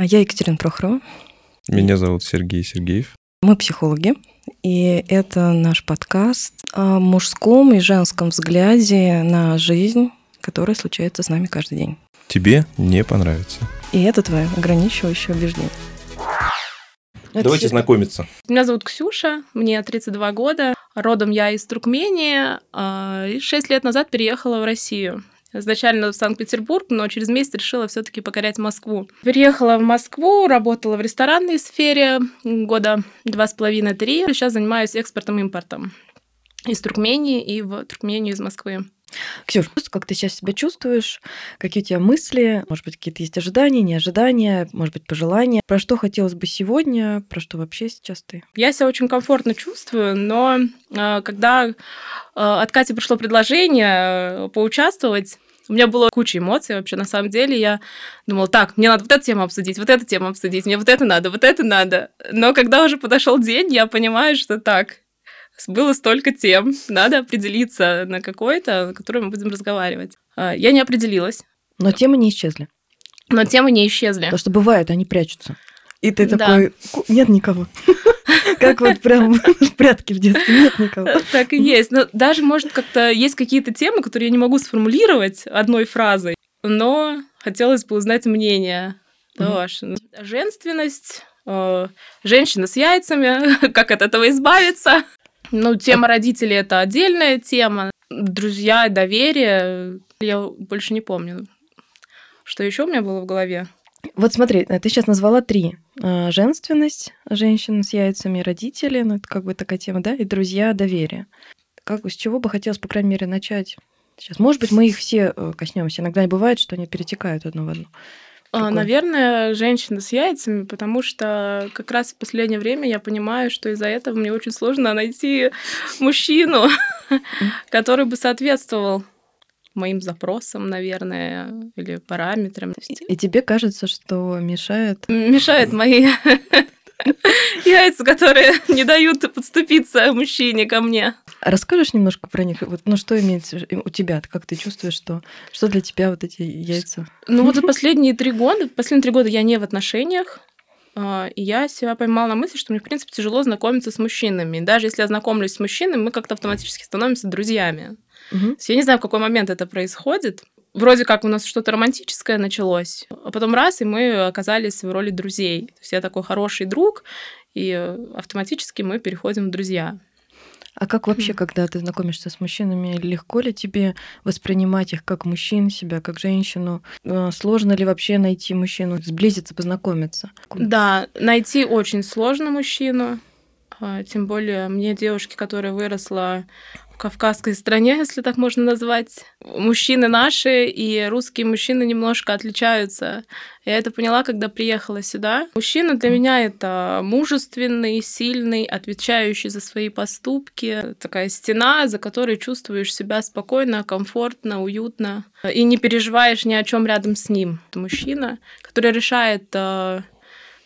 А Я Екатерина Прохорова. Меня зовут Сергей Сергеев. Мы психологи, и это наш подкаст о мужском и женском взгляде на жизнь, которая случается с нами каждый день. Тебе не понравится. И это твое ограничивающее убеждение. Давайте знакомиться. Меня зовут Ксюша, мне 32 года. Родом я из Туркмении. а, И 6 лет назад переехала в Россию. Изначально в Санкт-Петербург, но через месяц решила все-таки покорять Москву. Переехала в Москву, работала в ресторанной сфере года два с половиной-три. Сейчас занимаюсь экспортом-импортом из Туркмении и в Туркмению из Москвы. Ксюш, как ты сейчас себя чувствуешь? Какие у тебя мысли? Может быть, какие-то есть ожидания, не ожидания, может быть, пожелания? Про что хотелось бы сегодня? Про что вообще сейчас ты? Я себя очень комфортно чувствую, но э, когда э, от Кати пришло предложение э, поучаствовать, у меня было куча эмоций вообще. На самом деле я думала, так, мне надо вот эту тему обсудить, вот эту тему обсудить, мне вот это надо, вот это надо. Но когда уже подошел день, я понимаю, что так, было столько тем, надо определиться на какой-то, на которой мы будем разговаривать. А, Я не определилась, Но темы не исчезли. но темы не исчезли. Потому что бывает, они прячутся. И ты Да. такой, «Ку- нет никого. Как вот прям в прятки в детстве, нет никого. Так и есть. Но даже, может, как-то есть какие-то темы, которые я не могу сформулировать одной фразой, но хотелось бы узнать мнение. Женственность, э, женщина с яйцами, как от этого избавиться. Ну, тема родителей – это отдельная тема. Друзья, доверие. Я больше не помню. Что еще у меня было в голове? Вот смотри, э, ты сейчас назвала три. А, Женственность, женщина с яйцами, родители, ну это как бы такая тема, да, и друзья, доверие. Как, с чего бы хотелось, по крайней мере, начать сейчас? Может быть, мы их все э, коснемся. Иногда бывает, что они перетекают одно в одно. А, Какой? Наверное, женщина с яйцами, потому что как раз в последнее время я понимаю, что из-за этого мне очень сложно найти мужчину, который бы соответствовал моим запросам, наверное, или параметрам. И тебе кажется, что мешает Мешают мои яйца, которые не дают подступиться мужчине ко мне. Расскажешь немножко про них? Вот, ну, что имеется у тебя? Как ты чувствуешь, что, что для тебя вот эти яйца? Ну вот за последние три года, последние три года я не в отношениях, а, и я себя поймала на мысли, что мне, в принципе, тяжело знакомиться с мужчинами. Даже если я знакомлюсь с мужчинами, мы как-то автоматически становимся друзьями. Есть я не знаю, в какой момент это происходит. Вроде как у нас что-то романтическое началось, а потом раз, и мы оказались в роли друзей. То есть я такой хороший друг, и автоматически мы переходим в друзья. А как вообще, когда ты знакомишься с мужчинами, легко ли тебе воспринимать их как мужчин, себя как женщину? Э, Сложно ли вообще найти мужчину, сблизиться, познакомиться? Да, найти очень сложно мужчину. А, Тем более мне девушки, которая выросла в кавказской стране, если так можно назвать. Мужчины наши и русские мужчины немножко отличаются. Я это поняла, когда приехала сюда. Мужчина для меня это мужественный, сильный, отвечающий за свои поступки. Такая стена, за которой чувствуешь себя спокойно, комфортно, уютно. И не переживаешь ни о чем рядом с ним. Это мужчина, который решает э,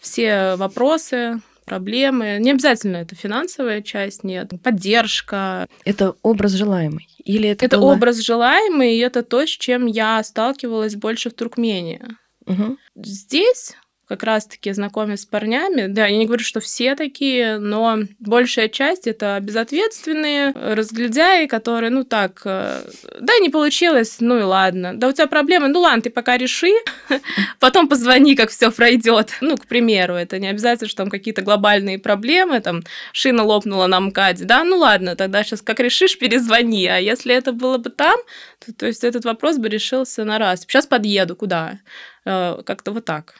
все вопросы, проблемы. Не обязательно это финансовая часть, нет. Поддержка. Это образ желаемый? Или это, Это была- образ желаемый, и это то, с чем я сталкивалась больше в Туркмении. Мгм. Здесь как раз-таки знакомясь с парнями, да, я не говорю, что все такие, но большая часть это безответственные разглядяи, которые, ну так, э, да, не получилось, ну и ладно. Да у тебя проблемы, ну ладно, ты пока реши, потом позвони, как все пройдет. Ну, к примеру, это не обязательно, что там какие-то глобальные проблемы, там шина лопнула на МКАДе, да, ну ладно, тогда сейчас как решишь, перезвони. А если это было бы там, то, то есть этот вопрос бы решился на раз. Сейчас подъеду, куда? Э, Как-то вот так.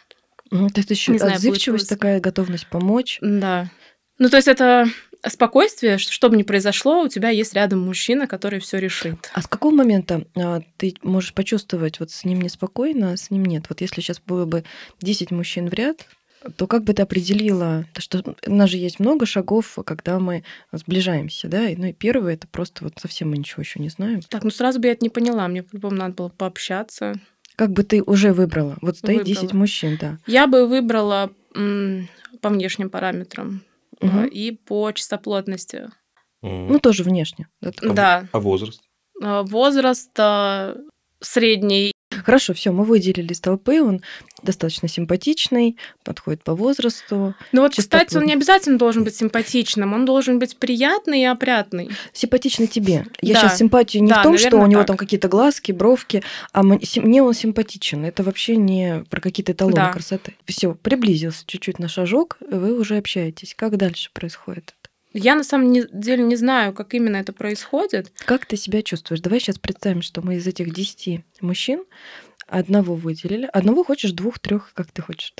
То есть еще Не знаю, будет отзывчивость такая, готовность помочь. Да. Ну, то есть это спокойствие, что, бы ни произошло, у тебя есть рядом мужчина, который все решит. А с какого момента а, ты можешь почувствовать, вот с ним неспокойно, а с ним нет? Вот если сейчас было бы 10 мужчин в ряд, то как бы ты определила, то что у нас же есть много шагов, когда мы сближаемся, да? И, Ну и первый это просто вот совсем мы ничего еще не знаем. Так, ну сразу бы я это не поняла. Мне, по-любому, надо было пообщаться. Как бы ты уже выбрала? Вот стоит Выбрала. 10 мужчин, да. Я бы выбрала м, по внешним параметрам Мгм. и по чистоплотности. Ну, тоже внешне. да. Да. А возраст? Э, Возраст э, средний. Хорошо, все, мы выделили из толпы, он достаточно симпатичный, подходит по возрасту. Ну вот, кстати, он не обязательно должен быть симпатичным, он должен быть приятный и опрятный. Симпатичный тебе. Я да. сейчас симпатию не да, в том, наверное, что у него так. там какие-то глазки, бровки, а мне он симпатичен. Это вообще не про какие-то эталоны да. красоты. Все, приблизился чуть-чуть на шажок, вы уже общаетесь. Как дальше происходит? Я на самом деле не знаю, как именно это происходит. Как ты себя чувствуешь? Давай сейчас представим, что мы из этих десяти мужчин одного выделили. Одного хочешь, двух, трех, как ты хочешь?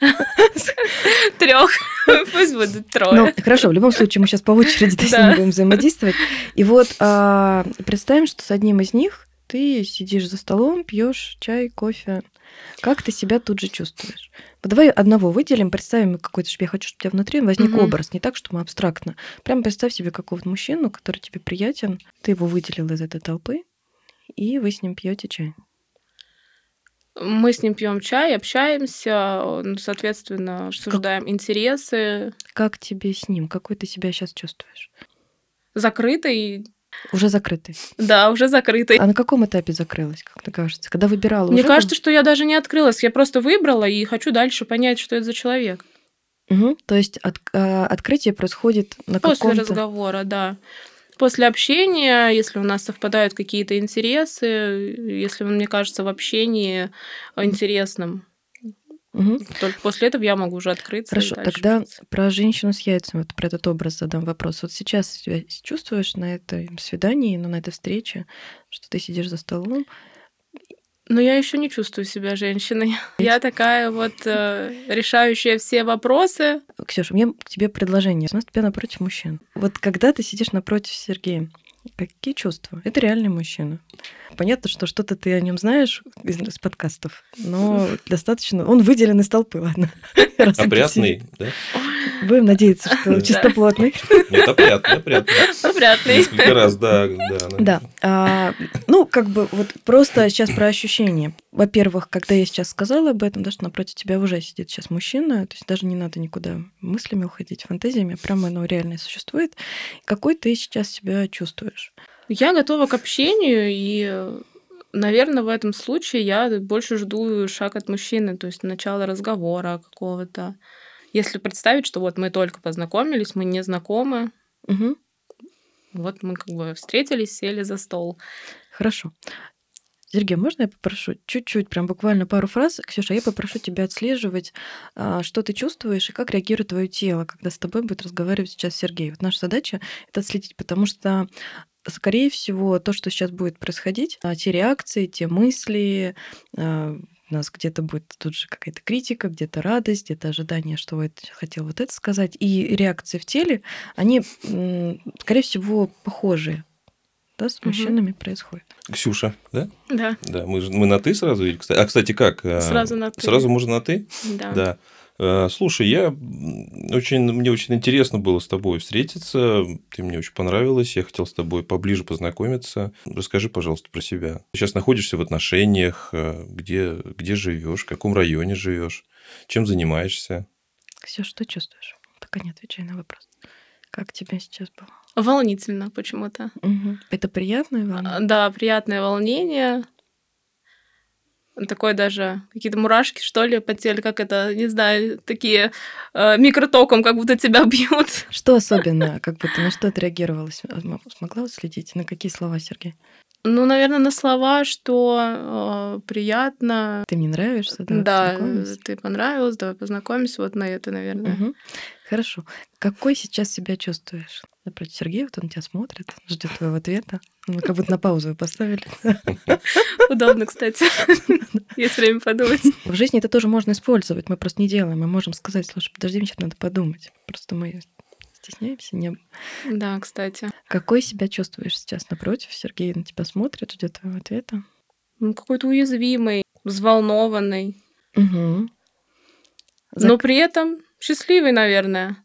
Трех. Пусть будет трое. Ну, хорошо, в любом случае мы сейчас по очереди с ними будем взаимодействовать. И вот а, представим, что с одним из них ты сидишь за столом, пьешь чай, кофе. Как ты себя тут же чувствуешь? Давай одного выделим, представим какой-то, я хочу, чтобы у тебя внутри возник угу. образ, не так, что мы абстрактно. Прям представь себе какого-то мужчину, который тебе приятен, ты его выделил из этой толпы, и вы с ним пьете чай. Мы с ним пьем чай, общаемся, соответственно, обсуждаем как... интересы. Как тебе с ним? Какой ты себя сейчас чувствуешь? Закрытый, уже закрытый. Да, уже закрытый. А на каком этапе закрылась, как тебе кажется? Когда выбирала? Мне кажется, что я даже не открылась. Я просто выбрала и хочу дальше понять, что это за человек. Угу. То есть от, а, открытие происходит на После каком-то... разговора, да. После общения, если у нас совпадают какие-то интересы, если он мне кажется в общении интересным, Угу. Только после этого я могу уже открыться. Хорошо, тогда учиться. про женщину с яйцами, вот про этот образ задам вопрос. Вот сейчас себя чувствуешь на этой свидании, ну, на этой встрече, что ты сидишь за столом, но я еще не чувствую себя женщиной. Я такая вот э, решающая все вопросы. Ксюша, у меня к тебе предложение. У нас тебя напротив мужчин. Вот когда ты сидишь напротив Сергея, Какие чувства? Это реальный мужчина. Понятно, что что-то ты о нем знаешь из, из подкастов, но достаточно. Он выделен из толпы, ладно. Опрятный, да? Будем надеяться, что чистоплотный. Нет, опрятный, опрятный. Опрятный. Несколько раз, да. Да, да. А, ну, как бы вот просто сейчас про ощущения. Во-первых, когда я сейчас сказала об этом, да, что напротив тебя уже сидит сейчас мужчина, то есть даже не надо никуда мыслями уходить, фантазиями, прямо оно реально существует. Какой ты сейчас себя чувствуешь? Я готова к общению, и, наверное, в этом случае я больше жду шаг от мужчины, то есть начало разговора какого-то. Если представить, что вот мы только познакомились, мы не знакомы, угу. вот мы как бы встретились, сели за стол. Хорошо. Сергей, можно я попрошу чуть-чуть, прям буквально пару фраз? Ксюша, я попрошу тебя отслеживать, а, что ты чувствуешь и как реагирует твое тело, когда с тобой будет разговаривать сейчас Сергей. Вот наша задача — это отследить, потому что скорее всего, то, что сейчас будет происходить, а, те реакции, те мысли, а, у нас где-то будет тут же какая-то критика, где-то радость, где-то ожидание, что вот хотел вот это сказать. И реакции в теле, они, скорее всего, похожие да, с мужчинами угу. происходит. Ксюша, да? Да. Да, мы, мы на ты сразу. А, кстати, как? А, сразу на ты. Сразу можно на ты? Да. Да. А, слушай, я очень, мне очень интересно было с тобой встретиться. Ты мне очень понравилась. Я хотел с тобой поближе познакомиться. Расскажи, пожалуйста, про себя. Ты сейчас находишься в отношениях, а, где, где живешь, в каком районе живешь, чем занимаешься? Ксюша, что чувствуешь? Пока не отвечай на вопрос. Как тебе сейчас было? Волнительно почему-то. Угу. Это приятное волнение? А, да, приятное волнение. Такое даже какие-то мурашки, что ли, по телу, как это, не знаю, такие э, микротоком, как будто тебя бьют. Что особенно, как будто на что отреагировала? Смогла следить? На какие слова, Сергей? Ну, наверное, на слова, что э, приятно. Ты мне нравишься, да? Да, ты понравилась, давай познакомимся. Вот на это, наверное. Угу. Хорошо. Какой сейчас себя чувствуешь? Напротив Сергея, вот он тебя смотрит, ждет твоего ответа. Мы как будто на паузу поставили. Удобно, кстати. Есть время подумать. В жизни это тоже можно использовать. Мы просто не делаем. Мы можем сказать, слушай, подожди, мне сейчас надо подумать. Просто мы стесняемся. Не... Да, кстати. Какой себя чувствуешь сейчас напротив? Сергей на тебя смотрит, ждет твоего ответа. Ну, какой-то уязвимый, взволнованный. Угу. Но при этом счастливый, наверное.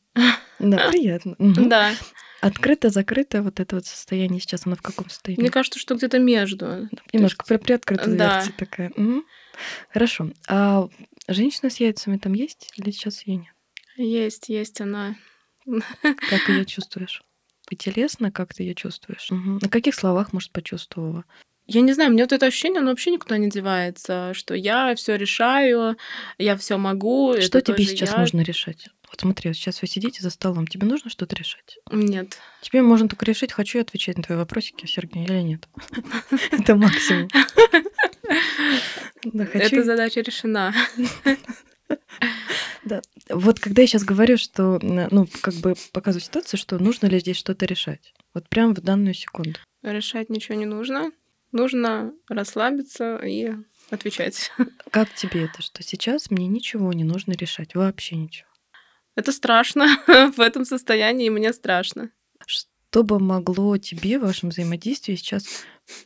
Да, приятно. Да. Открыто-закрыто вот это вот состояние сейчас, оно в каком состоянии? Мне кажется, что где-то между. Немножко есть... приоткрыта да. такая. Угу. Хорошо. А женщина с яйцами там есть или сейчас ее нет? Есть, есть она. Как ее чувствуешь? Телесно, как ты ее чувствуешь? Угу. На каких словах, может, почувствовала? Я не знаю, мне вот это ощущение, оно вообще никуда не девается, что я все решаю, я все могу. Что тебе сейчас я. нужно решать? Вот смотри, вот сейчас вы сидите за столом, тебе нужно что-то решать? Нет. Тебе можно только решить, хочу я отвечать на твои вопросики, Сергей, или нет. Это максимум. Эта задача решена. Да. Вот когда я сейчас говорю, что, ну, как бы показываю ситуацию, что нужно ли здесь что-то решать. Вот прям в данную секунду. Решать ничего не нужно. Нужно расслабиться и отвечать. Как тебе это, что сейчас мне ничего не нужно решать, вообще ничего? Это страшно. В этом состоянии мне страшно. Что бы могло тебе в вашем взаимодействии сейчас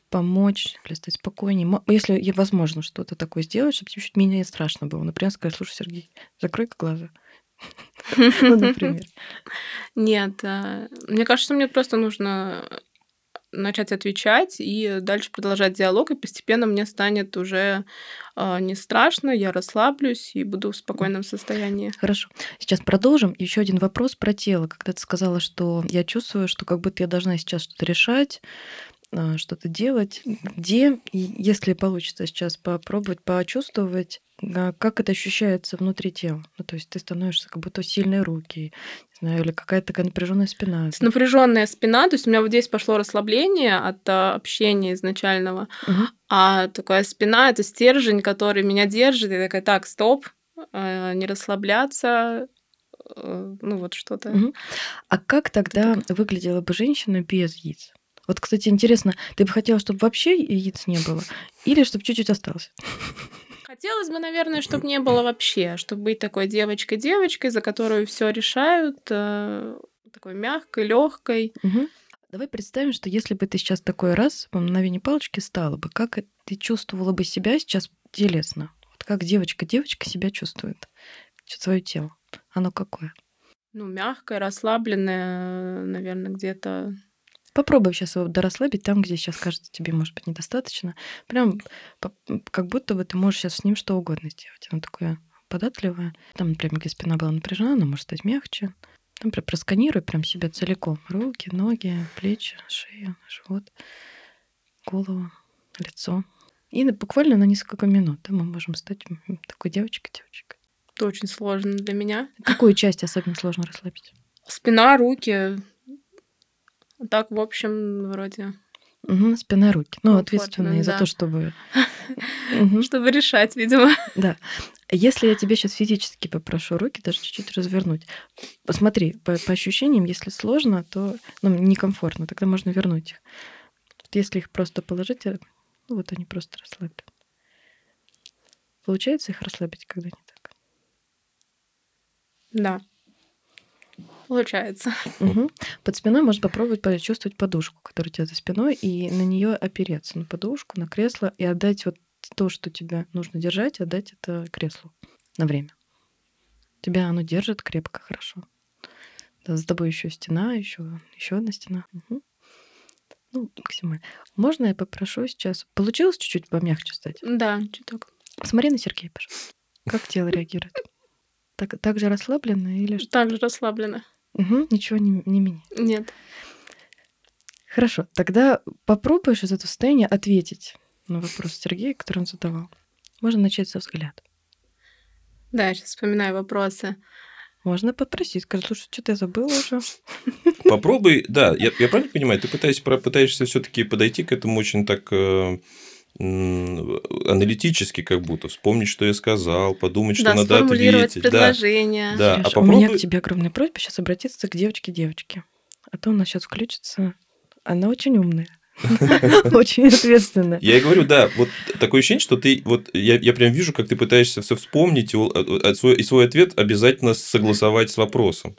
помочь или стать спокойнее? Если возможно что-то такое сделать, чтобы чуть-чуть менее страшно было. Например, сказать, слушай, Сергей, закрой глаза. Ну, например. Нет, а, мне кажется, мне просто нужно начать отвечать и дальше продолжать диалог, и постепенно мне станет уже а, не страшно, я расслаблюсь и буду в спокойном состоянии. Хорошо. Сейчас продолжим. Еще один вопрос про тело. Когда ты сказала, что я чувствую, что как будто я должна сейчас что-то решать, что-то делать. Где, если получится сейчас попробовать почувствовать, а, как это ощущается внутри тела. Ну, то есть ты становишься как будто сильные руки, не знаю, или какая-то такая напряженная спина. Напряженная спина, то есть у меня вот здесь пошло расслабление от а, общения изначального, Мгм. а такая спина это стержень, который меня держит, и такая, так, стоп, а, не расслабляться, э, ну вот что-то. Мгм. А как тогда выглядела бы женщина без яиц? Вот, кстати, интересно, ты бы хотела, чтобы вообще яиц не было, или чтобы чуть-чуть осталось? Хотелось бы, наверное, чтобы не было вообще, чтобы быть такой девочкой-девочкой, за которую все решают, э, такой мягкой, легкой. Мгм. Давай представим, что если бы ты сейчас такой раз по мгновению палочки стала бы, как ты чувствовала бы себя сейчас телесно? Вот как девочка-девочка себя чувствует? Свое тело. Оно какое? Ну, мягкая, расслабленная, наверное, где-то. Попробуй сейчас его дорасслабить там, где сейчас кажется тебе, может быть, недостаточно. Прям как будто бы ты можешь сейчас с ним что угодно сделать. Оно такое податливое. Там, например, где спина была напряжена, она может стать мягче. Там прям просканируй прям себя целиком. Руки, ноги, плечи, шею, живот, голову, лицо. И буквально на несколько минут да, мы можем стать такой девочкой-девочкой. Это очень сложно для меня. Какую часть особенно сложно расслабить? Спина, руки. Так, в общем, вроде. Мгм, спина, руки. Ну, Комфортно, ответственные за да. то, чтобы... Чтобы решать, видимо. Да. Если я тебе сейчас физически попрошу руки даже чуть-чуть развернуть, посмотри, по, по ощущениям, если сложно, то ну, некомфортно, тогда можно вернуть их. Если их просто положить, э, ну вот они просто расслаблены. Получается их расслабить, когда не так? Да. Получается. Мгм. Под спиной можно попробовать почувствовать подушку, которая у тебя за спиной, и на нее опереться, на подушку, на кресло, и отдать вот то, что тебе нужно держать, отдать это креслу на время. Тебя оно держит крепко, хорошо. Да, за тобой еще стена, еще, еще одна стена. Мгм. Ну, максимально. Можно я попрошу сейчас? Получилось чуть-чуть помягче стать? Да, чуток. Смотри на Сергея, пожалуйста. Как тело реагирует? Так, так же расслабленно или что? Также расслабленно. Мгм, ничего не, не меняется. Нет. Хорошо, тогда попробуешь из этого состояния ответить на вопрос Сергея, который он задавал. Можно начать со взгляда. Да, я сейчас вспоминаю вопросы. Можно попросить, сказать, слушай, что-то я забыла уже. Попробуй, да, я, я правильно понимаю, ты пытаешься, про- пытаешься все-таки подойти к этому очень так э, аналитически, как будто вспомнить, что я сказал, подумать, что да, надо сформулировать ответить. Да. предложение. Да, Серёж, а У меня к попробуй- тебе огромная просьба сейчас обратиться к девочке-девочке. А то у нас сейчас включится... Она очень умная. Очень ответственная. Я и говорю, да, вот такое ощущение, что ты, вот я, я прям вижу, как ты пытаешься все вспомнить, и, и свой ответ обязательно согласовать с вопросом.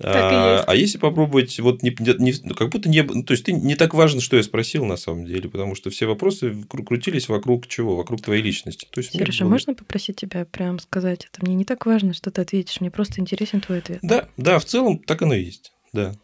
А, а если попробовать, вот не, не- ну, как будто не, ну, то есть ты не так важно, что я спросил на самом деле, потому что все вопросы кру- крутились вокруг чего, вокруг твоей личности. То есть мне Сережа, было- можно попросить тебя прям сказать это? Мне не так важно, что ты ответишь, мне просто интересен твой ответ. Да, да, в целом так оно и есть, да.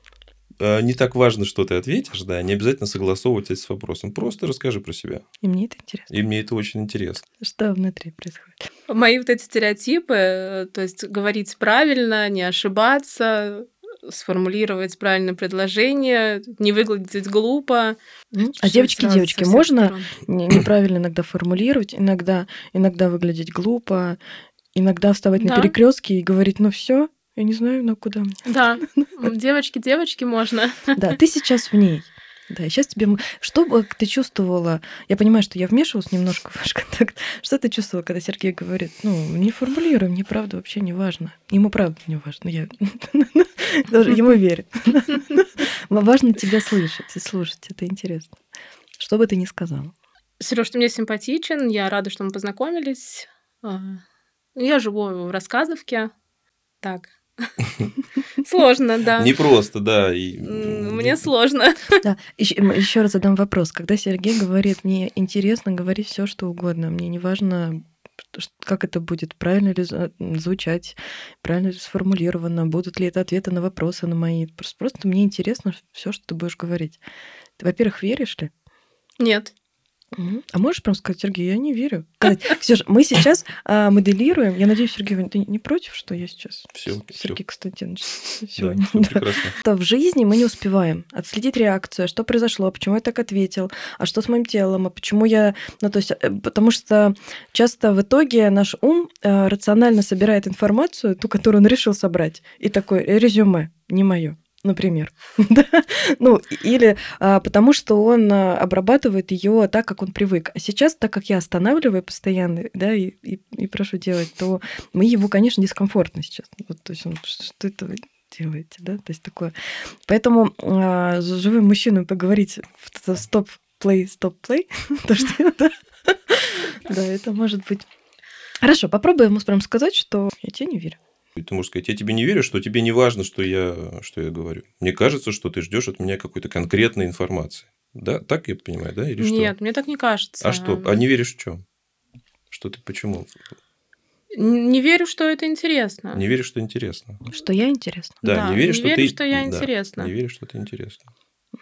А, Не так важно, что ты ответишь, да, не обязательно согласовывать это с вопросом. Просто расскажи про себя. И мне это интересно. И мне это очень интересно. Что внутри происходит? Мои вот эти стереотипы, э, то есть говорить правильно, не ошибаться, сформулировать правильное предложение, не выглядеть глупо. А девочки, девочки, можно неправильно иногда формулировать, иногда, иногда выглядеть глупо, иногда вставать да. на перекрестке и говорить, ну все, я не знаю, на куда мне. Да, девочки, девочки можно. Да, ты сейчас в ней. Да, сейчас тебе... Что бы ты чувствовала... Я понимаю, что я вмешивалась немножко в ваш контакт. Что ты чувствовала, когда Сергей говорит, ну, не формулируй, мне правда вообще не важно. Ему правда не важно, я даже ему верю. Важно тебя слышать и слушать, это интересно. Что бы ты ни сказала. Сереж, ты мне симпатичен, я рада, что мы познакомились. А, я живу в Рассказовке. Так, Сложно, да. Не просто, да. Мне сложно. Да. Еще раз задам вопрос. Когда Сергей говорит, мне интересно говорить все, что угодно, мне не важно, как это будет, правильно ли звучать, правильно ли сформулировано, будут ли это ответы на вопросы на мои. Просто, просто мне интересно все, что ты будешь говорить. Ты, во-первых, веришь ли? Нет. А можешь прям сказать, Сергей, я не верю. Ксюша, мы сейчас а, моделируем. Я надеюсь, Сергей, ты не против, что я сейчас? Все. Сергей Константинович. Сегодня. Да, прекрасно. В жизни мы не успеваем отследить реакцию, что произошло, почему я так ответил, а что с моим телом, а почему я... Ну, то есть, э, потому что часто в итоге наш ум э, рационально собирает информацию, ту, которую он решил собрать, и такой резюме, не мое например. ну, или а, потому что он а, обрабатывает ее так, как он привык. А сейчас, так как я останавливаю постоянно, да, и, и, и прошу делать, то мы его, конечно, дискомфортно сейчас. Вот, то есть он, что это делаете, да, то есть такое. Поэтому а, с живым мужчиной поговорить в стоп-плей, стоп-плей, то что да, да, это может быть... Хорошо, попробуем ему прям сказать, что я тебе не верю. И ты можешь сказать, я тебе не верю, что тебе не важно, что я, что я говорю. Мне кажется, что ты ждешь от меня какой-то конкретной информации. Да, так я понимаю, да? Или что? Нет, мне так не кажется. А что? А не веришь в чем? Что ты почему? Не верю, что это интересно. Не веришь, что интересно. Что я интересно. Да, да не веришь, не что верю, ты... что я да, интересно. Не веришь, что это интересно.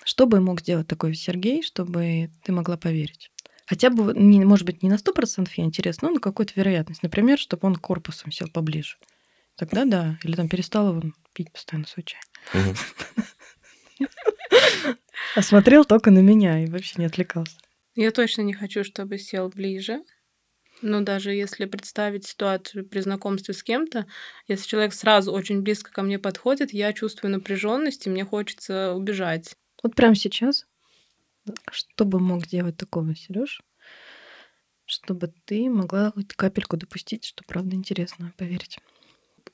Что бы мог сделать такой Сергей, чтобы ты могла поверить? Хотя бы, не, может быть, не на 100% я интересно, но на какую-то вероятность. Например, чтобы он корпусом сел поближе. Тогда да. Или там перестала вон пить постоянно свой чай. А смотрел только на меня и вообще не отвлекался. Я точно не хочу, чтобы сел ближе. Но даже если представить ситуацию при знакомстве с кем-то, если человек сразу очень близко ко мне подходит, я чувствую напряженность, и мне хочется убежать. Вот прямо сейчас, что бы мог сделать такого, Сереж, чтобы ты могла хоть капельку допустить, что правда интересно, поверить?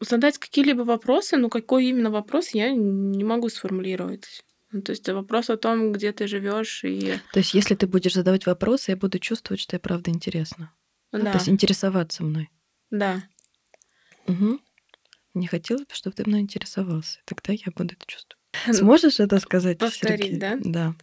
Задать какие-либо вопросы, но какой именно вопрос я не могу сформулировать. Ну, то есть вопрос о том, где ты живешь и. То есть, если ты будешь задавать вопросы, я буду чувствовать, что я правда интересна. Да. То есть интересоваться мной. Да. Угу. Мне хотелось бы, чтобы ты мной интересовался. Тогда я буду это чувствовать. Сможешь это сказать? Повторить, Сергей? да? Да.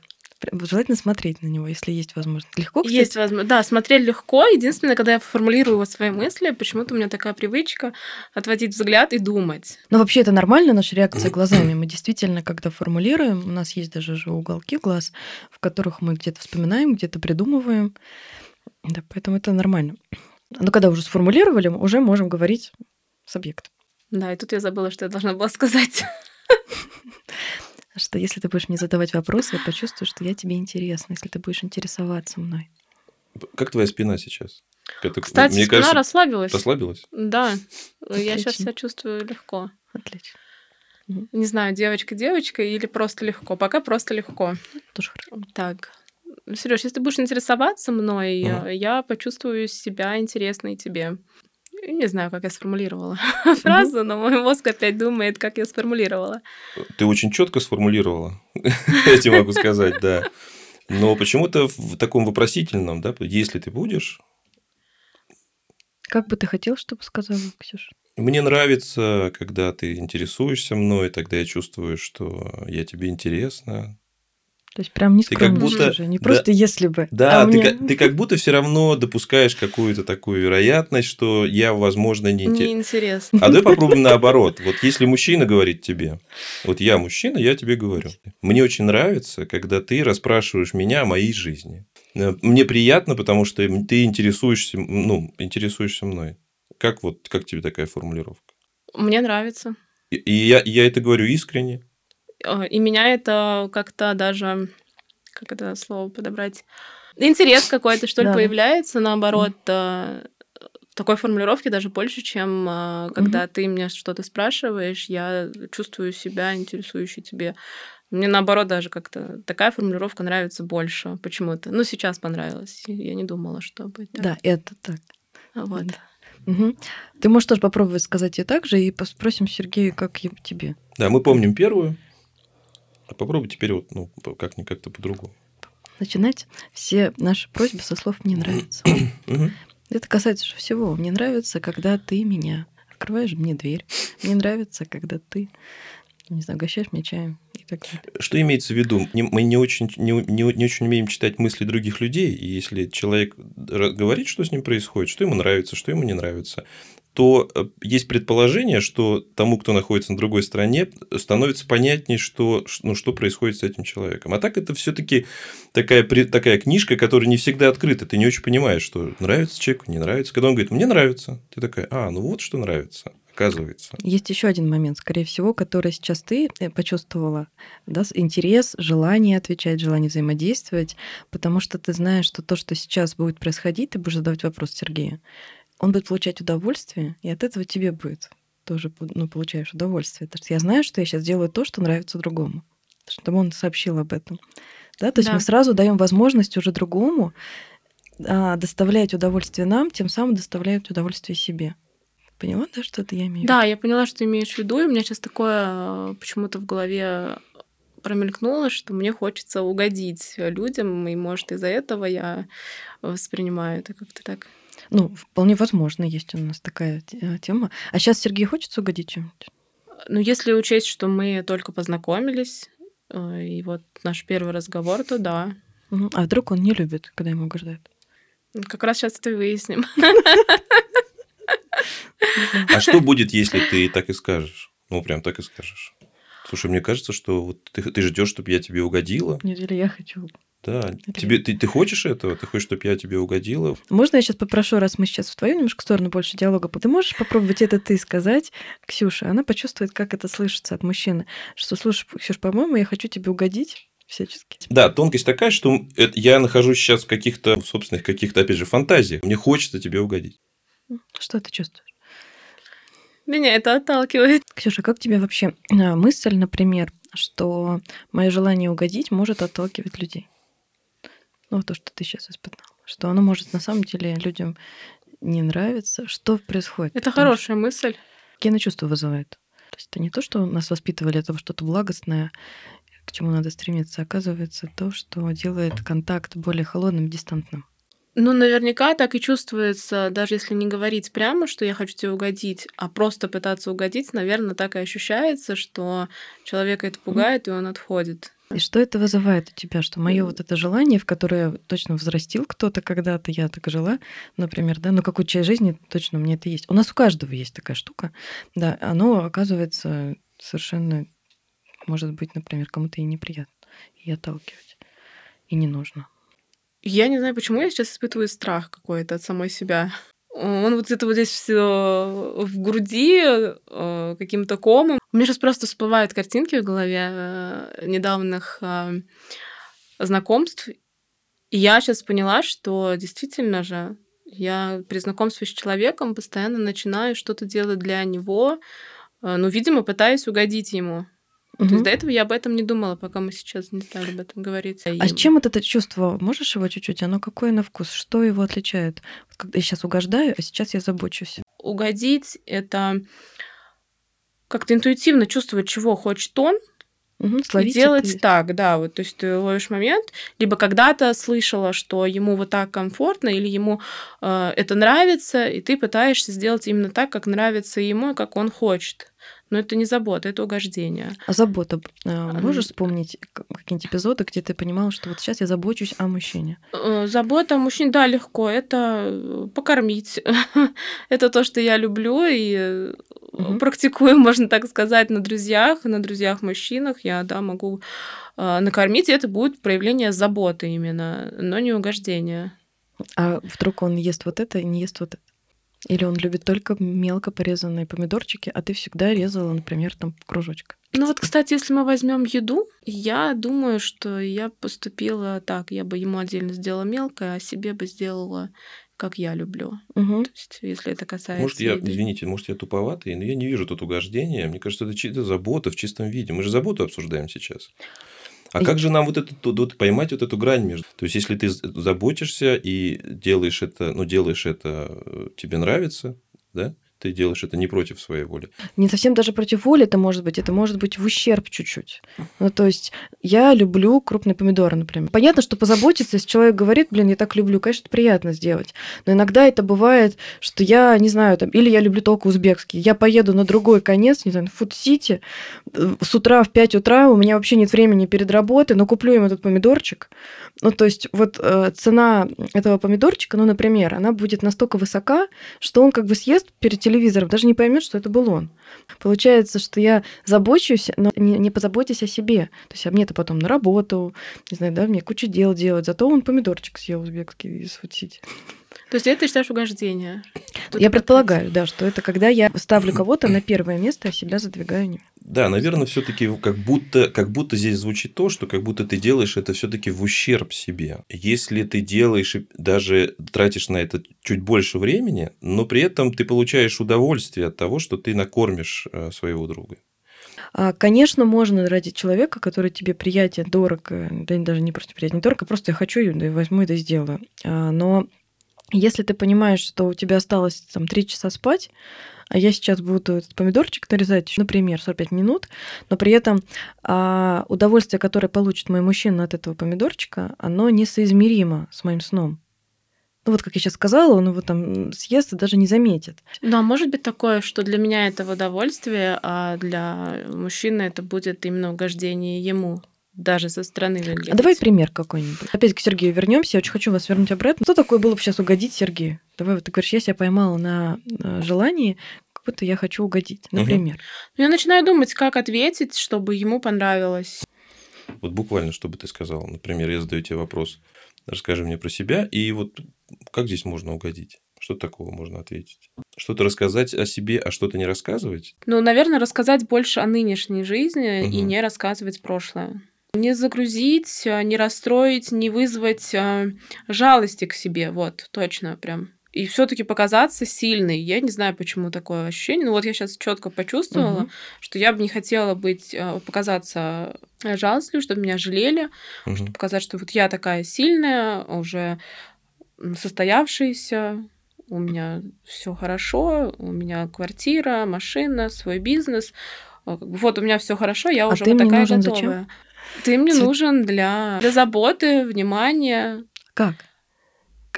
Желательно смотреть на него, если есть возможность. Легко, кстати? Есть возможность. Да, смотреть легко. Единственное, когда я формулирую вот свои мысли, почему-то у меня такая привычка отводить взгляд и думать. Но вообще это нормально, наша реакция глазами. Мы действительно, когда формулируем, у нас есть даже же уголки глаз, в которых мы где-то вспоминаем, где-то придумываем. Да, поэтому это нормально. Но когда уже сформулировали, уже можем говорить с объектом. Да, и тут я забыла, что я должна была сказать что если ты будешь мне задавать вопросы, я почувствую, что я тебе интересна, если ты будешь интересоваться мной. Как твоя спина сейчас? Это, Кстати, мне спина кажется, расслабилась. Расслабилась? Да. Отлично. Я сейчас себя чувствую легко. Отлично. Не знаю, девочка-девочка или просто легко. Пока просто легко. Тоже хорошо. Так. Сереж, если ты будешь интересоваться мной, угу. я почувствую себя интересной тебе. Не знаю, как я сформулировала фразу, но мой мозг опять думает, как я сформулировала. Ты очень четко сформулировала, я тебе могу сказать, да. Но почему-то в таком вопросительном, да, если ты будешь. Как бы ты хотел, чтобы сказала, Ксюша? Мне нравится, когда ты интересуешься мной, тогда я чувствую, что я тебе интересна, то есть прям не скромно будто, уже, не просто да, если бы. Да, а ты, мне... ты как будто все равно допускаешь какую-то такую вероятность, что я, возможно, не интересен. Неинтересно. А давай попробуем наоборот. Вот если мужчина говорит тебе, вот я мужчина, я тебе говорю. Мне очень нравится, когда ты расспрашиваешь меня о моей жизни. Э, мне приятно, потому что ты интересуешься, ну, интересуешься мной. Как вот, как тебе такая формулировка? Мне нравится. И я, я это говорю искренне. Э, и меня это как-то даже, как это слово подобрать, интерес какой-то, что ли, Да. появляется, наоборот, э, в такой формулировке даже больше, чем э, когда ты меня что-то спрашиваешь, я чувствую себя интересующей тебе. Мне наоборот даже как-то такая формулировка нравится больше почему-то. Ну, сейчас понравилось. Я не думала, что будет так. Да, это так. Вот. Мгм. Ты можешь тоже попробовать сказать ей так же и спросим Сергея, как тебе. Да, мы помним первую. А попробуй теперь вот, ну, как-нибудь как-то по-другому. Начинать все наши просьбы со слов «мне нравится». Это касается же всего. Мне нравится, когда ты меня открываешь мне дверь. Мне нравится, когда ты, не знаю, угощаешь меня чаем и так далее. Что имеется в виду? Мы не очень, не, не- не очень умеем читать мысли других людей, и если человек говорит, что с ним происходит, что ему нравится, что ему не нравится, то э, есть предположение, что тому, кто находится на другой стороне, становится понятнее, что, ну, что происходит с этим человеком. А так это все-таки такая, такая книжка, которая не всегда открыта. Ты не очень понимаешь, что нравится человеку, не нравится. Когда он говорит, мне нравится, ты такая, а, ну вот что нравится, оказывается. Есть еще один момент, скорее всего, который сейчас ты э, почувствовала, да, интерес, желание отвечать, желание взаимодействовать, потому что ты знаешь, что то, что сейчас будет происходить, ты будешь задавать вопрос Сергею, он будет получать удовольствие, и от этого тебе будет тоже ну, получаешь удовольствие. Потому что я знаю, что я сейчас делаю то, что нравится другому. Чтобы он сообщил об этом. Да? То есть Да. мы сразу даем возможность уже другому а, доставлять удовольствие нам, тем самым доставляют удовольствие себе. Поняла, да, что это я имею в виду? Да, я поняла, что ты имеешь в виду, и у меня сейчас такое э, почему-то в голове промелькнуло, что мне хочется угодить людям, и, может, из-за этого я воспринимаю это как-то так. Ну, вполне возможно, есть у нас такая э, тема. А сейчас Сергей хочется угодить чем-нибудь? Ну, если учесть, что мы только познакомились, э, и вот наш первый разговор, то да. А вдруг он не любит, когда ему угождают? Как раз сейчас это и выясним. А что будет, если ты так и скажешь? Ну, прям так и скажешь. Слушай, мне кажется, что вот ты, ты ждешь, чтобы я тебе угодила. Нет, или я хочу. Да. Тебе, ты, ты хочешь этого? Ты хочешь, чтобы я тебе угодила? Можно я сейчас попрошу, раз мы сейчас в твою немножко сторону больше диалога, ты можешь попробовать это ты сказать, Ксюша? Она почувствует, как это слышится от мужчины. Что, слушай, Ксюш, по-моему, я хочу тебе угодить всячески. Да, тонкость такая, что я нахожусь сейчас в каких-то собственных каких-то, опять же, фантазиях. Мне хочется тебе угодить. Что ты чувствуешь? Меня это отталкивает. Ксюша, как тебе вообще а, мысль, например, что мое желание угодить может отталкивать людей? Ну, то, что ты сейчас испытала. Что оно может на самом деле людям не нравиться. Что происходит? Это Потому что хорошая мысль. Какие чувства вызывает? То есть это не то, что нас воспитывали, это что-то благостное, к чему надо стремиться. Оказывается, то, что делает контакт более холодным, дистантным. Ну, наверняка так и чувствуется, даже если не говорить прямо, что я хочу тебе угодить, а просто пытаться угодить, наверное, так и ощущается, что человека это пугает, и он отходит. И что это вызывает у тебя? Что мое вот это желание, в которое точно взрастил кто-то когда-то, я так жила, например, да, но какую часть жизни точно у меня это есть. У нас у каждого есть такая штука, да, оно оказывается совершенно, может быть, например, кому-то и неприятно, и отталкивать, и не нужно. Я не знаю, почему я сейчас испытываю страх какой-то от самой себя. Он вот это вот здесь все в груди э, каким-то комом. У меня сейчас просто всплывают картинки в голове э, недавних э, знакомств. И я сейчас поняла, что действительно же я при знакомстве с человеком постоянно начинаю что-то делать для него, ну, видимо, пытаюсь угодить ему. То Мгм. есть до этого я об этом не думала, пока мы сейчас не стали об этом говорить. А с чем вот это чувство? Можешь его чуть-чуть? Оно какое на вкус? Что его отличает? Вот Когда я сейчас угождаю, а сейчас я забочусь. угодить это как-то интуитивно чувствовать, чего хочет он, Мгм, и делать это- так, да, вот, то есть ты ловишь момент, либо когда-то слышала, что ему вот так комфортно, или ему э, это нравится, и ты пытаешься сделать именно так, как нравится ему, и как он хочет. Но это не забота, это угождение. А забота. а. Можешь вспомнить к- какие-нибудь эпизоды, где ты понимала, что вот сейчас я забочусь о мужчине? Э, Забота о мужчине, да, легко. Это э, покормить. это то, что я люблю и э, Мгм. практикую, можно так сказать, на друзьях, на друзьях-мужчинах. Я, да, могу э, накормить, и это будет проявление заботы именно, но не угождения. А вдруг он ест вот это и не ест вот это? Или он любит только мелко порезанные помидорчики, а ты всегда резала, например, там кружочек. Ну вот, кстати, если мы возьмем еду, я думаю, что я поступила так. Я бы ему отдельно сделала мелко, а себе бы сделала как я люблю. Угу. То есть, если это касается Может, я, еды. извините, может, я туповатый, но я не вижу тут угождения. Мне кажется, это чья-то забота в чистом виде. Мы же заботу обсуждаем сейчас. А И- как же нам вот, эту, вот поймать вот эту грань между... То есть, если ты заботишься и делаешь это, ну, делаешь это, э, тебе нравится, да? Ты делаешь это не против своей воли. Не совсем даже против воли это может быть, это может быть в ущерб чуть-чуть. Ну, то есть я люблю крупные помидоры, например. Понятно, что позаботиться, если человек говорит, блин, я так люблю, конечно, это приятно сделать. Но иногда это бывает, что я, не знаю, там, или я люблю только узбекский. Я поеду на другой конец, не знаю, Фуд-Сити, э, с утра в 5 утра, у меня вообще нет времени перед работой, но куплю им этот помидорчик. Ну, то есть вот э, цена этого помидорчика, ну, например, она будет настолько высока, что он как бы съест перед телевизором, даже не поймет, что это был он. Получается, что я забочусь, но не, не позаботьтесь о себе. То есть, а мне-то потом на работу, не знаю, да, мне кучу дел делать. Зато он помидорчик съел узбекский из фудсити. То есть это считаешь угождение? Тут Я предполагаю, да, что это когда я ставлю кого-то на первое место, а себя задвигаю не. Да, наверное, все-таки как будто, как будто здесь звучит то, что как будто ты делаешь это все-таки в ущерб себе. Если ты делаешь и даже тратишь на это чуть больше времени, но при этом ты получаешь удовольствие от того, что ты накормишь э, своего друга. А, Конечно, можно ради человека, который тебе приятен, дорог, э, да даже не просто приятен, дорог, а просто я хочу, да, возьму это сделаю. А, Но если ты понимаешь, что у тебя осталось там три часа спать, а я сейчас буду этот помидорчик нарезать, например, 45 минут, но при этом а, удовольствие, которое получит мой мужчина от этого помидорчика, оно несоизмеримо с моим сном. Ну вот, как я сейчас сказала, он его там съест и даже не заметит. Ну, а может быть такое, что для меня это удовольствие, а для мужчины это будет именно угождение ему, даже со стороны выглядеть. А давай пример какой-нибудь. Опять к Сергею вернемся. Я очень хочу вас вернуть обратно. Что такое было бы сейчас угодить Сергею? Давай, вот ты говоришь, я себя поймала на э, желании, как будто я хочу угодить, например. Ну, Я начинаю думать, как ответить, чтобы ему понравилось. Вот буквально, что бы ты сказал. Например, я задаю тебе вопрос, расскажи мне про себя, и вот как здесь можно угодить? Что такого можно ответить? Что-то рассказать о себе, а что-то не рассказывать? Ну, наверное, рассказать больше о нынешней жизни и Мгм. не рассказывать прошлое. Не загрузить, а, не расстроить, не вызвать а, жалости к себе. Вот, точно, прям. И все-таки показаться сильной. Я не знаю, почему такое ощущение. Ну вот я сейчас четко почувствовала, Мгм. что я бы не хотела быть, а, показаться э, жалостливой, чтобы меня жалели, Мгм. чтобы показать, что вот я такая сильная, уже состоявшаяся, у меня все хорошо, у меня квартира, машина, свой бизнес. Вот у меня все хорошо, я А уже ты вот мне такая нужен готовая. зачем? Ты мне Цвет- нужен для, для заботы, внимания. Как?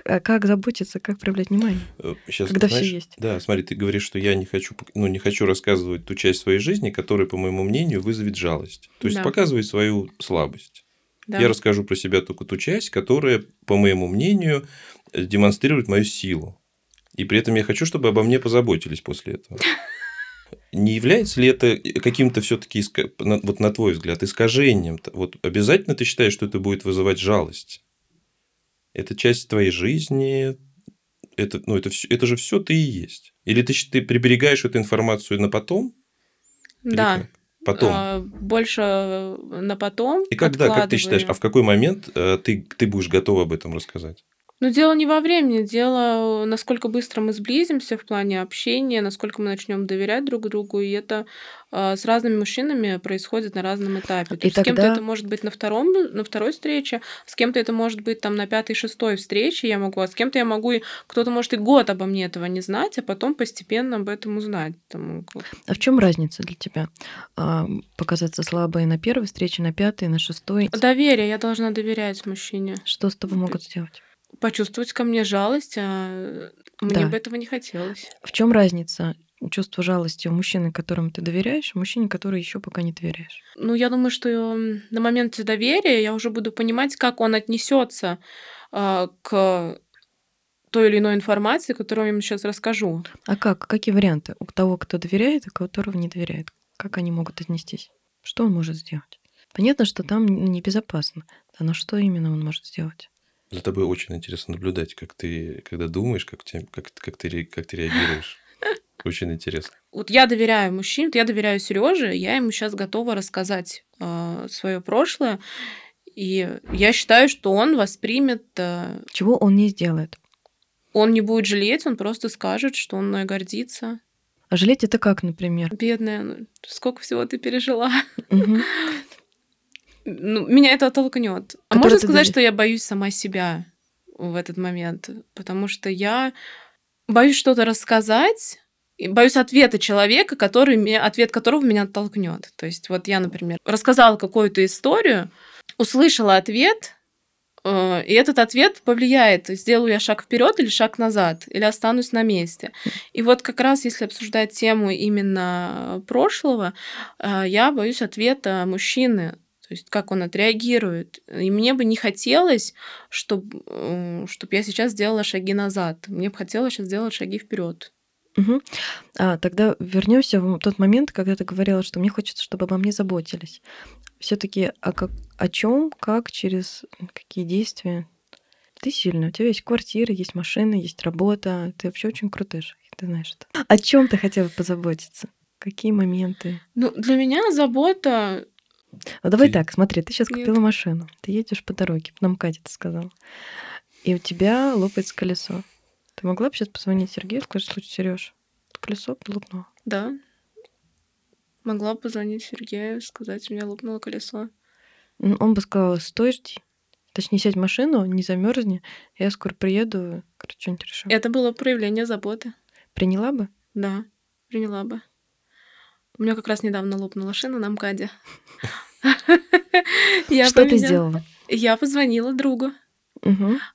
А Как заботиться, как проявлять внимание? Сейчас, Когда знаешь, всё есть. Да, смотри, ты говоришь, что я не хочу, ну, не хочу рассказывать ту часть своей жизни, которая, по моему мнению, вызовет жалость. То есть Да. показывать свою слабость. Да. Я расскажу про себя только ту часть, которая, по моему мнению, э, демонстрирует мою силу. И при этом я хочу, чтобы обо мне позаботились после этого. Не является ли это каким-то все-таки, вот на твой взгляд, искажением? Вот обязательно ты считаешь, что это будет вызывать жалость? Это часть твоей жизни, это, ну, это, всё- это же все ты и есть. Или ты, ты приберегаешь эту информацию на потом? Да. Потом. А, больше на потом. И когда, как ты считаешь, а в какой момент э, ты, ты будешь готова об этом рассказать? Ну, дело не во времени, дело, насколько быстро мы сблизимся в плане общения, насколько мы начнем доверять друг другу, и это а, с разными мужчинами происходит на разном этапе. То И есть с кем-то тогда- это может быть на втором, на второй встрече, с кем-то это может быть там на пятой, шестой встрече я могу, а с кем-то я могу и кто-то может и год обо мне этого не знать, а потом постепенно об этом узнать. Там. А в чем разница для тебя? А, Показаться слабой на первой встрече, на пятой, на шестой? Доверие, я должна доверять мужчине. Что с тобой могут сделать? Почувствовать ко мне жалость, а мне Да. бы этого не хотелось. В чем разница чувства жалости у мужчины, которому ты доверяешь, и мужчине, который еще пока не доверяешь? Ну, я думаю, что на момент доверия я уже буду понимать, как он отнесется а, к той или иной информации, которую я ему сейчас расскажу. А как? Какие варианты у того, кто доверяет, и которого не доверяет? Как они могут отнестись? Что он может сделать? Понятно, что там небезопасно. Да, но что именно он может сделать? За тобой очень интересно наблюдать, как ты, когда думаешь, как, ты, как, как, ты, как ты реагируешь. Очень интересно. Вот я доверяю мужчине, я доверяю Сереже, я ему сейчас готова рассказать э, свое прошлое, и я считаю, что он воспримет. Э, Чего он не сделает? Он не будет жалеть, он просто скажет, что он мной гордится. А жалеть это как, например? Бедная, ну, сколько всего ты пережила. Мгм. Ну, меня это оттолкнет. А Который можно сказать, доверяешь? что я боюсь сама себя в этот момент, потому что я боюсь что-то рассказать, и боюсь ответа человека, который, ответ которого меня оттолкнет. То есть вот я, например, рассказала какую-то историю, услышала ответ, э, и этот ответ повлияет, сделаю я шаг вперед или шаг назад, или останусь на месте. И вот как раз если обсуждать тему именно прошлого, э, я боюсь ответа мужчины, то есть как он отреагирует. И мне бы не хотелось, чтобы чтоб я сейчас сделала шаги назад. Мне бы хотелось сейчас сделать шаги вперед. Мгм. А, тогда вернемся в тот момент, когда ты говорила, что мне хочется, чтобы обо мне заботились. Все-таки о, как, о чем, как, через какие действия? Ты сильная, у тебя есть квартира, есть машина, есть работа. Ты вообще очень крутыш, ты знаешь это. О чем ты хотела позаботиться? Какие моменты? Ну, для меня забота... Ну, давай Ты- так, смотри, ты сейчас Нет. купила машину, ты едешь по дороге, нам Катя ты сказала, и у тебя лопается колесо. Ты могла бы сейчас позвонить Сергею и сказать, слушай, Сереж, колесо лопнуло. Да. Могла бы позвонить Сергею, сказать, у меня лопнуло колесо. Он бы сказал, стой, жди. Точнее, сядь в машину, не замерзни, я скоро приеду, короче, что-нибудь решу. Это было проявление заботы. Приняла бы? Да, приняла бы. У меня как раз недавно лопнула шина на МКАДе. Что ты сделала? Я позвонила другу,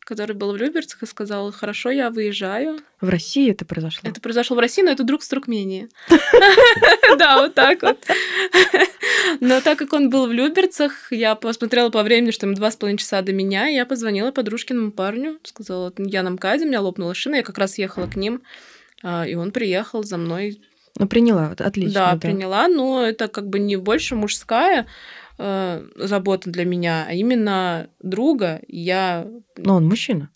который был в Люберцах, и сказала, хорошо, я выезжаю. В России это произошло. Это произошло в России, но это друг с Туркмении. Да, вот так вот. Но так как он был в Люберцах, я посмотрела по времени, что ему два с половиной часа до меня, я позвонила подружкиному парню, сказала, я на МКАДе, у меня лопнула шина, я как раз ехала к ним, а, и он приехал за мной. Ну, приняла, вот, отлично. Да, приняла, но это как бы не больше мужская э, забота для меня, а именно друга. Я Но он мужчина.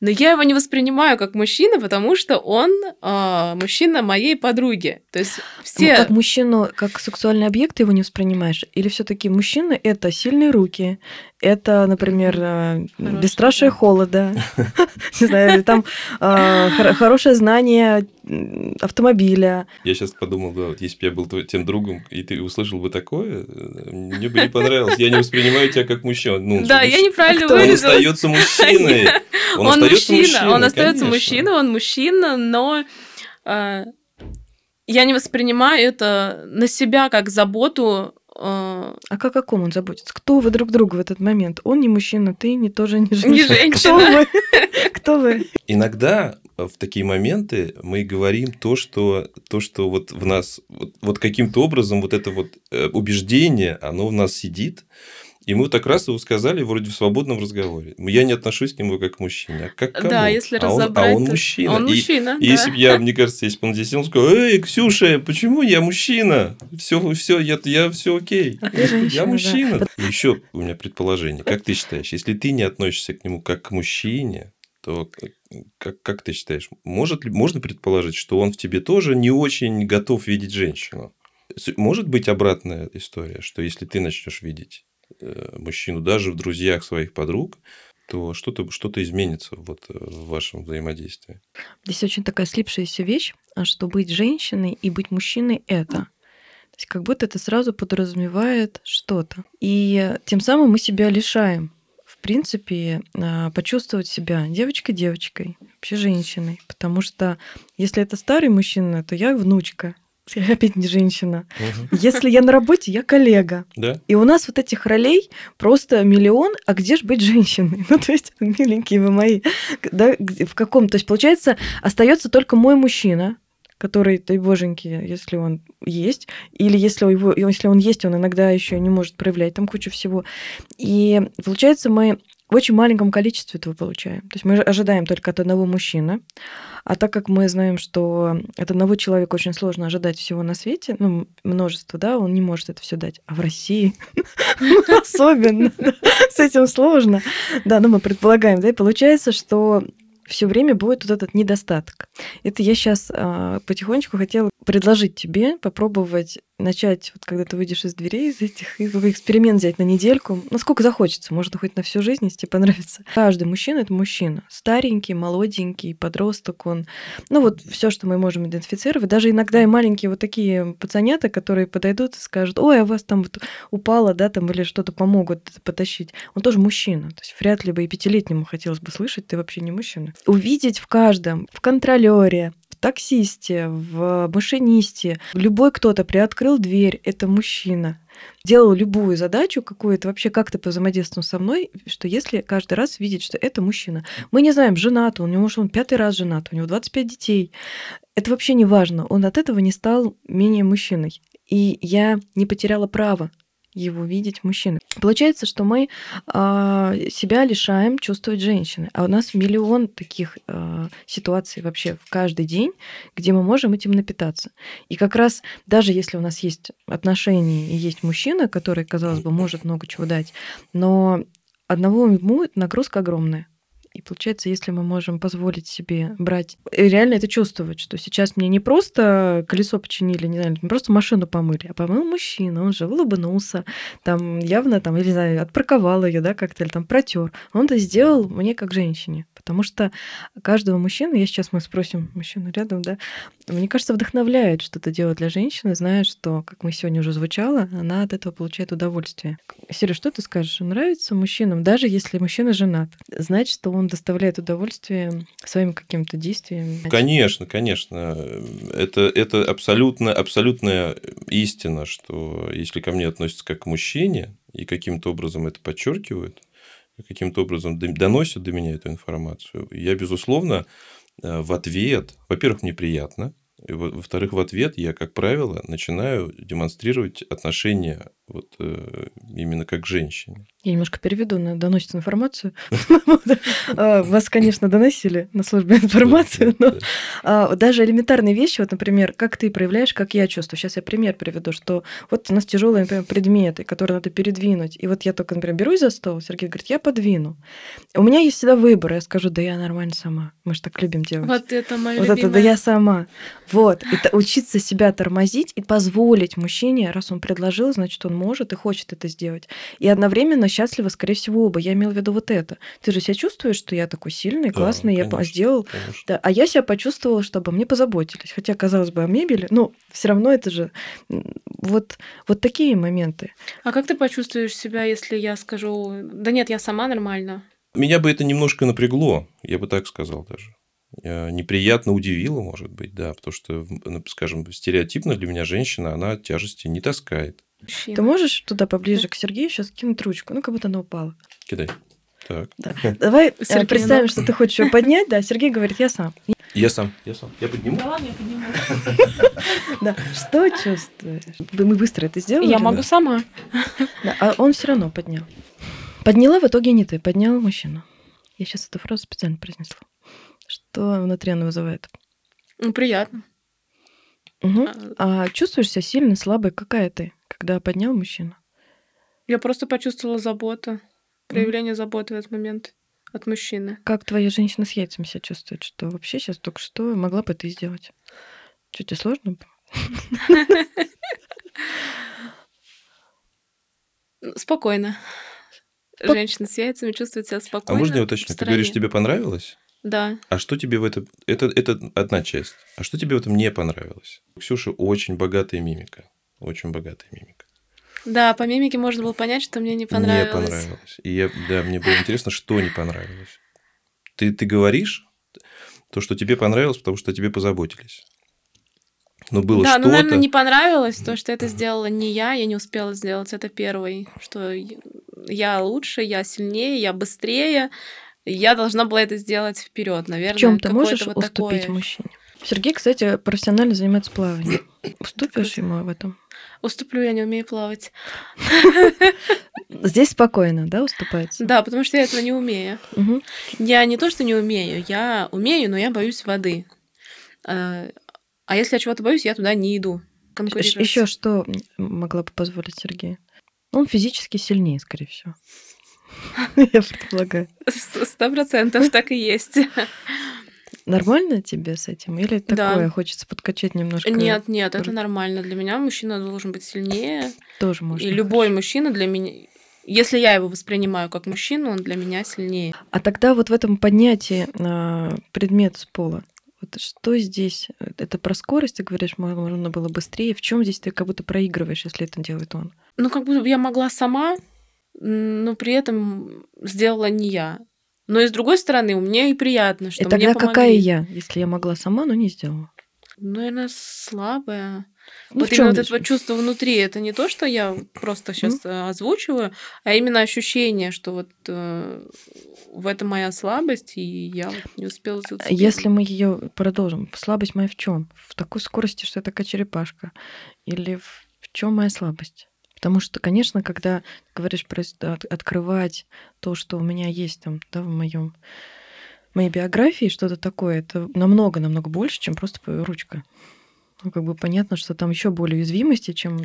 но я его не воспринимаю как мужчина, потому что он а, мужчина моей подруги. То есть Ну, все... Как мужчину, как сексуальный объект ты его не воспринимаешь? Или все таки мужчина — это сильные руки, это, например, э, Хороший, бесстрашие да. холода, не знаю, или там э, хор- хорошее знание автомобиля. Я сейчас подумал, да, вот если бы я был тем другом, и ты услышал бы такое, э, мне бы не понравилось. Я не воспринимаю тебя как мужчину. Ну, Да, я неправильно кто? Он выразилась. остается мужчиной. Он, Он остается мужчина, мужчиной, он остается мужчиной, он мужчина, но я не воспринимаю это на себя как заботу. А, А как о ком он заботится? Кто вы друг другу в этот момент? Он не мужчина, ты не тоже не женщина. Не Кто женщина. вы? Кто вы? Иногда э, в такие моменты мы говорим то, что, то, что вот в нас, вот, вот каким-то образом вот это вот э, убеждение, оно в нас сидит, и мы так раз его сказали вроде в свободном разговоре. Я не отношусь к нему как к мужчине. А как к кому? Да, если а он, разобрать, а он то мужчина. Он И- мужчина, И да. если бы я, мне кажется, если бы он здесь он сказал, эй, Ксюша, почему я мужчина? Все, все, я, я все окей. А женщина, Я да. мужчина. Еще у меня предположение. Как ты считаешь, если ты не относишься к нему как к мужчине, то как, как ты считаешь, может ли, можно предположить, что он в тебе тоже не очень готов видеть женщину? Может быть обратная история, что если ты начнешь видеть мужчину даже в друзьях своих подруг, то что-то что изменится вот э, в вашем взаимодействии. Здесь очень такая слипшаяся вещь, а что быть женщиной и быть мужчиной — это. То есть как будто это сразу подразумевает что-то. И тем самым мы себя лишаем, в принципе, а, почувствовать себя девочкой-девочкой, вообще женщиной. Потому что если это старый мужчина, то я внучка. Я опять не женщина. Если я на работе, я коллега. Да? И у нас вот этих ролей просто миллион, а где же быть женщиной? Ну, то есть, миленькие вы мои, да, в каком? То есть, получается, остается только мой мужчина, который, дай боженьки, если он есть, или если, его, если он есть, он иногда еще не может проявлять там кучу всего. И получается, мы в очень маленьком количестве этого получаем. То есть мы ожидаем только от одного мужчины. А так как мы знаем, что от одного человека очень сложно ожидать всего на свете, ну, множество, да, он не может это все дать. А в России особенно с этим сложно. Да, ну мы предполагаем, да, и получается, что все время будет вот этот недостаток. Это я сейчас а, потихонечку хотела предложить тебе попробовать начать, вот когда ты выйдешь из дверей, из этих, и эксперимент взять на недельку, насколько захочется, может, хоть на всю жизнь, если тебе понравится. Каждый мужчина — это мужчина. Старенький, молоденький, подросток он. Ну, вот все, что мы можем идентифицировать. Даже иногда и маленькие вот такие пацанята, которые подойдут и скажут, ой, а вас там вот упало, да, там, или что-то помогут потащить. Он тоже мужчина. То есть вряд ли бы и пятилетнему хотелось бы слышать, ты вообще не мужчина. Увидеть в каждом, в контролере, таксисте, в машинисте. Любой кто-то приоткрыл дверь, это мужчина. Делал любую задачу какую-то, вообще как-то по взаимодействию со мной, что если каждый раз видеть, что это мужчина. Мы не знаем, женат он, у может, он пятый раз женат, у него 25 детей. Это вообще не важно. Он от этого не стал менее мужчиной. И я не потеряла права его видеть мужчины. Получается, что мы э, себя лишаем чувствовать женщины. А у нас миллион таких э, ситуаций вообще в каждый день, где мы можем этим напитаться. И как раз даже если у нас есть отношения и есть мужчина, который, казалось бы, может много чего дать, но одного ему нагрузка огромная. И получается, если мы можем позволить себе брать, реально это чувствовать, что сейчас мне не просто колесо починили, не знаю, не просто машину помыли, а помыл мужчина, он же улыбнулся, там явно там, или не знаю, отпарковал ее, да, как-то, или там протер. Он это сделал мне как женщине. Потому что каждого мужчины, я сейчас мы спросим мужчину рядом, да, мне кажется, вдохновляет что-то делать для женщины, зная, что, как мы сегодня уже звучало, она от этого получает удовольствие. Сереж, что ты скажешь? Нравится мужчинам, даже если мужчина женат, знать, что он доставляет удовольствие своим каким-то действием? Конечно, конечно. Это, это абсолютно, абсолютная истина, что если ко мне относятся как к мужчине и каким-то образом это подчеркивают, каким-то образом доносят до меня эту информацию, я, безусловно, э, в ответ, во-первых, мне приятно, во-вторых, в ответ я, как правило, начинаю демонстрировать отношения вот э, именно как к женщине. Я немножко переведу на доносит информацию. А, вас, конечно, доносили на службе информацию, но а, даже элементарные вещи, вот, например, как ты проявляешь, как я чувствую. Сейчас я пример приведу, что вот у нас тяжелые, например, предметы, которые надо передвинуть. И вот я только, например, берусь за стол, Сергей говорит, я подвину. У меня есть всегда выбор. Я скажу, да я нормально сама. Мы же так любим делать. Вот это моя Вот это, да я сама. Вот. Это учиться себя тормозить и позволить мужчине, раз он предложил, значит, он может и хочет это сделать. И одновременно счастливы, скорее всего, оба. Я имела в виду вот это. Ты же себя чувствуешь, что я такой сильный, классный, да, я сделал. Да, а я себя почувствовала, что обо мне позаботились. Хотя, казалось бы, о мебели, но все равно это же вот, вот такие моменты. А как ты почувствуешь себя, если я скажу, да нет, я сама нормально? Меня бы это немножко напрягло, я бы так сказал даже. Э, неприятно удивило, может быть, да, потому что, ну, скажем, стереотипно для меня женщина, она тяжести не таскает. Мужчина. Ты можешь туда поближе к Сергею сейчас кинуть ручку? Ну, как будто она упала. Кидай. Так. Да. Давай э, Сергей, представим, что ты хочешь ее поднять. Да, Сергей говорит, я сам. Я сам. Я сам. Я подниму. Да ладно, я подниму. Да. Что чувствуешь? Мы быстро это сделали. Я могу сама. А он все равно поднял. Подняла в итоге не ты, поднял мужчину. Я сейчас эту фразу специально произнесла. Что внутри она вызывает? Ну, приятно. Угу. А чувствуешь себя сильной, слабой? Какая ты? Когда поднял мужчина? Я просто почувствовала заботу, проявление mm. заботы в этот момент от мужчины. Как твоя женщина с яйцами себя чувствует? Что вообще сейчас только что могла бы ты сделать? Что тебе сложно было? Спокойно. Женщина с яйцами чувствует себя спокойно. А можно я уточню? Ты говоришь, тебе понравилось? Да. А что тебе в этом... Это, это одна часть. А что тебе в этом не понравилось? У Ксюши очень богатая мимика. Очень богатая мимика. Да, по мимике можно было понять, что мне не понравилось. Не понравилось. И я, да, мне было интересно, что не понравилось. Ты, ты говоришь то, что тебе понравилось, потому что тебе позаботились. Но было да, что-то... ну, наверное, не понравилось то, что это сделала не я, я не успела сделать это первый, что я лучше, я сильнее, я быстрее, я должна была это сделать вперед, наверное. В чем ты можешь вот уступить такое... мужчине? Сергей, кстати, профессионально занимается плаванием. Уступишь ему в этом? Уступлю, я не умею плавать. Здесь спокойно, да, уступается? Да, потому что я этого не умею. Я не то, что не умею, я умею, но я боюсь воды. А а если я чего-то боюсь, я туда не иду. Еще что могла бы позволить Сергею? Он физически сильнее, скорее всего. Я предполагаю. Сто процентов так и есть. Нормально тебе с этим? Или Да. такое, хочется подкачать немножко? Нет, нет, это Ру- нормально. Для меня мужчина должен быть сильнее. Тоже можно. И любой мужчина для меня... Если я его воспринимаю как мужчину, он для меня сильнее. А тогда вот в этом поднятии а, предмет с пола, вот что здесь? Это про скорость, ты говоришь, мо- можно было быстрее. В чем здесь ты как будто проигрываешь, если это делает он? Ну, как будто бы я могла сама, но при этом сделала не я. Но и с другой стороны, мне и приятно, что И тогда мне какая помогли. я, если я могла сама, но не сделала? Ну, наверное, слабая. Ну, вот именно вот это вот чувство внутри, это не то, что я просто сейчас озвучиваю, а именно ощущение, что вот э, в этом моя слабость, и я вот не успела зацепиться. Если мы ее продолжим, слабость моя в чем? В такой скорости, что я такая черепашка? Или в чем моя слабость? Потому что, конечно, когда ты говоришь про открывать то, что у меня есть там, да, в моем моей биографии, что-то такое, это намного-намного больше, чем просто ручка. Ну, как бы понятно, что там еще более уязвимости, чем...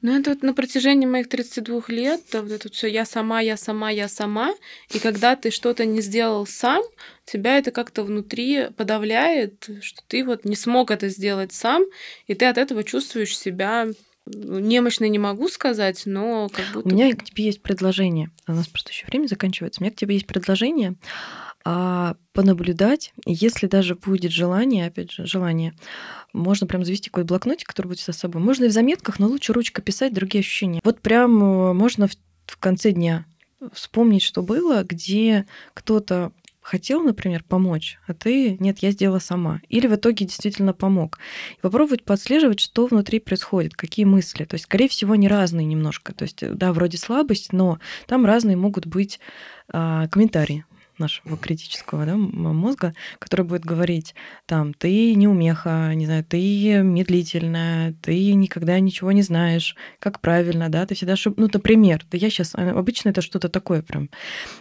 Ну, это вот на протяжении моих 32 лет, да, вот это все я сама, я сама, я сама. И когда ты что-то не сделал сам, тебя это как-то внутри подавляет, что ты вот не смог это сделать сам, и ты от этого чувствуешь себя немощной, не могу сказать, но как будто... У меня к тебе есть предложение. У нас просто еще время заканчивается. У меня к тебе есть предложение а, понаблюдать. Если даже будет желание, опять же, желание, можно прям завести какой-то блокнотик, который будет всегда с собой. Можно и в заметках, но лучше ручка писать другие ощущения. Вот прям э, можно в, в конце дня вспомнить, что было, где кто-то хотел, например, помочь, а ты, нет, я сделала сама. Или в итоге действительно помог. И попробовать подслеживать, что внутри происходит, какие мысли. То есть, скорее всего, они разные немножко. То есть, да, вроде слабость, но там разные могут быть а, комментарии нашего критического да, мозга, который будет говорить, там, ты неумеха, не знаю, ты медлительная, ты никогда ничего не знаешь, как правильно, да, ты всегда ошиб... Ну, например, да я сейчас... Обычно это что-то такое прям.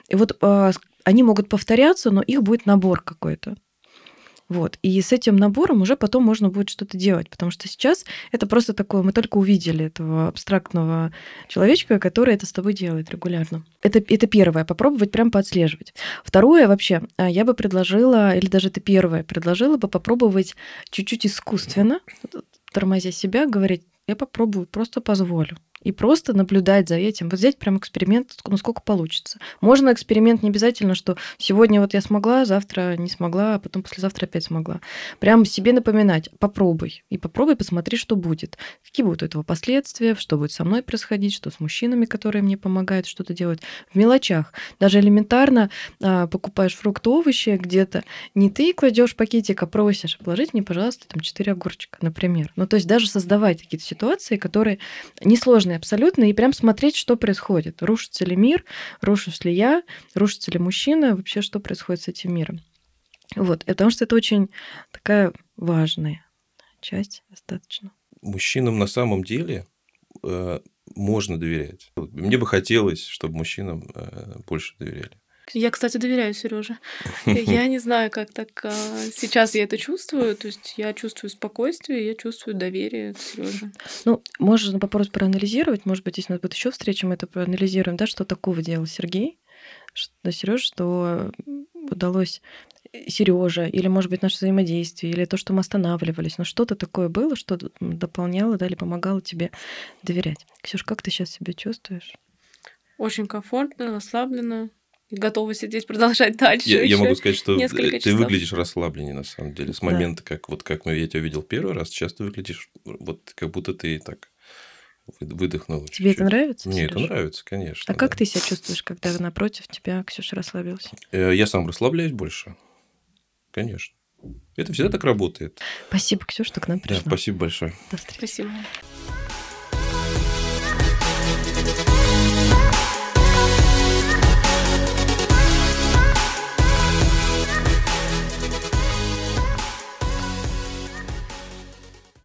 И вот а, они могут повторяться, но их будет набор какой-то. Вот. И с этим набором уже потом можно будет что-то делать, потому что сейчас это просто такое, мы только увидели этого абстрактного человечка, который это с тобой делает регулярно. Это, это первое, попробовать прям поотслеживать. Второе вообще, а, я бы предложила, или даже это первое, предложила бы попробовать чуть-чуть искусственно, тормозя себя, говорить, я попробую, просто позволю. И просто наблюдать за этим. Вот взять прям эксперимент, ск- ну получится. Можно эксперимент не обязательно, что сегодня вот я смогла, завтра не смогла, а потом послезавтра опять смогла. Прям себе напоминать, попробуй. И попробуй, посмотри, что будет. Какие будут у этого последствия, что будет со мной происходить, что с мужчинами, которые мне помогают что-то делать. В мелочах. Даже элементарно а, покупаешь фрукты, овощи где-то, не ты кладешь пакетик, а просишь, положите мне, пожалуйста, там 4 огурчика, например. Ну, то есть даже создавать какие-то ситуации, которые несложные абсолютно, и прям смотреть, что происходит. Рушится ли мир, рушусь ли я, рушится ли мужчина, вообще что происходит с этим миром. Вот, потому что это очень такая важная часть достаточно. Мужчинам на самом деле э, можно доверять. Мне бы хотелось, чтобы мужчинам э, больше доверяли. Я, кстати, доверяю Сереже. Я не знаю, как так а, сейчас я это чувствую. То есть я чувствую спокойствие, я чувствую доверие к Сереже. Ну, можно попробовать проанализировать. Может быть, если у нас будет еще встреча, мы это проанализируем, да, что такого делал Сергей, что, Сереж, что удалось Сережа, или, может быть, наше взаимодействие, или то, что мы останавливались, но что-то такое было, что дополняло, да, или помогало тебе доверять. Ксюш, как ты сейчас себя чувствуешь? Очень комфортно, расслабленно. И готова сидеть, продолжать дальше. Я, я могу сказать, что несколько ты часов. выглядишь расслабленнее на самом деле. С Да. момента, как вот как мы- я тебя видел первый раз, сейчас ты выглядишь вот как будто ты так вы- выдохнула. Тебе это чуть-чуть. нравится? Мне это Серёж? нравится, конечно. А как да. ты себя чувствуешь, когда напротив тебя Ксюша расслабилась? Э, Я сам расслабляюсь больше. Конечно. Это всегда так работает. Спасибо, Ксюша, что к нам Да, пришла. спасибо большое. До встречи. Спасибо.